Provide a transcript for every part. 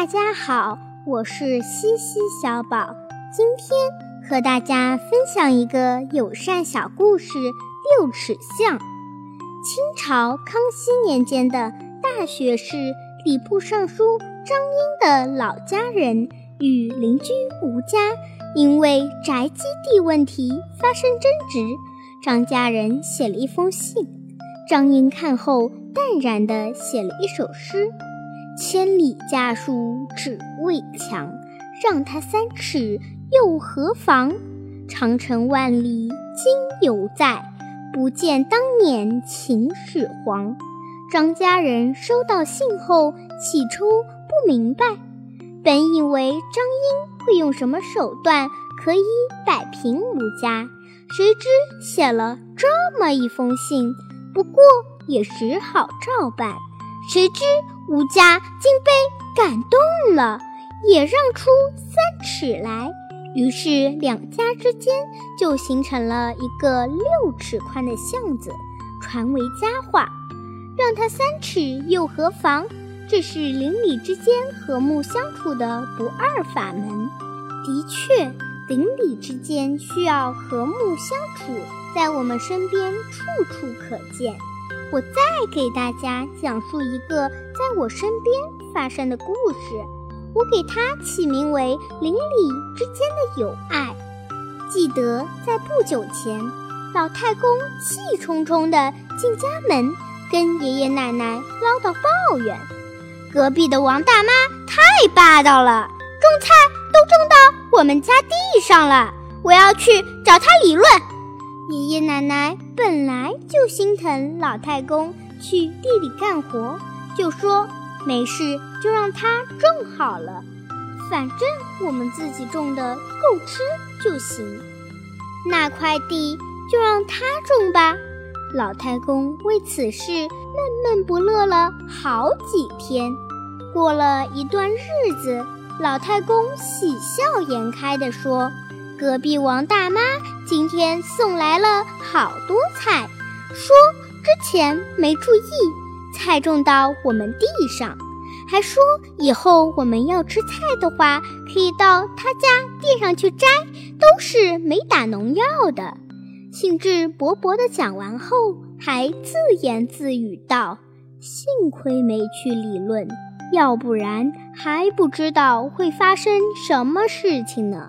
大家好，我是西西小宝，今天和大家分享一个友善小故事《六尺巷》。清朝康熙年间的大学士、礼部尚书张英的老家人与邻居吴家因为宅基地问题发生争执，张家人写了一封信，张英看后淡然地写了一首诗。千里家书只为墙，让他三尺又何妨？长城万里今犹在，不见当年秦始皇。张家人收到信后，起初不明白，本以为张英会用什么手段可以摆平吴家，谁知写了这么一封信，不过也只好照办。谁知吴家竟被感动了，也让出三尺来，于是两家之间就形成了一个六尺宽的巷子，传为佳话。让他三尺又何妨？这是邻里之间和睦相处的不二法门。的确，邻里之间需要和睦相处，在我们身边处处可见。我再给大家讲述一个在我身边发生的故事，我给它起名为“邻里之间的友爱”。记得在不久前，老太公气冲冲地进家门，跟爷爷奶奶唠叨抱怨：“隔壁的王大妈太霸道了，种菜都种到我们家地上了，我要去找她理论。”爷爷奶奶本来就心疼老太公去地里干活，就说没事就让他种好了，反正我们自己种的够吃就行。那块地就让他种吧。老太公为此事闷闷不乐了好几天。过了一段日子，老太公喜笑颜开地说。隔壁王大妈今天送来了好多菜，说之前没注意，菜种到我们地上，还说以后我们要吃菜的话，可以到他家地上去摘，都是没打农药的。兴致勃勃地讲完后，还自言自语道：“幸亏没去理论，要不然还不知道会发生什么事情呢。”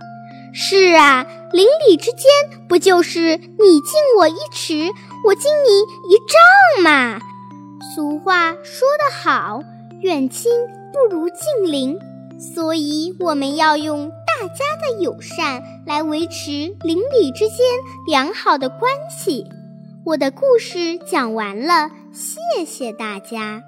是啊，邻里之间不就是你敬我一尺，我敬你一丈嘛？俗话说得好，远亲不如近邻，所以我们要用大家的友善来维持邻里之间良好的关系。我的故事讲完了，谢谢大家。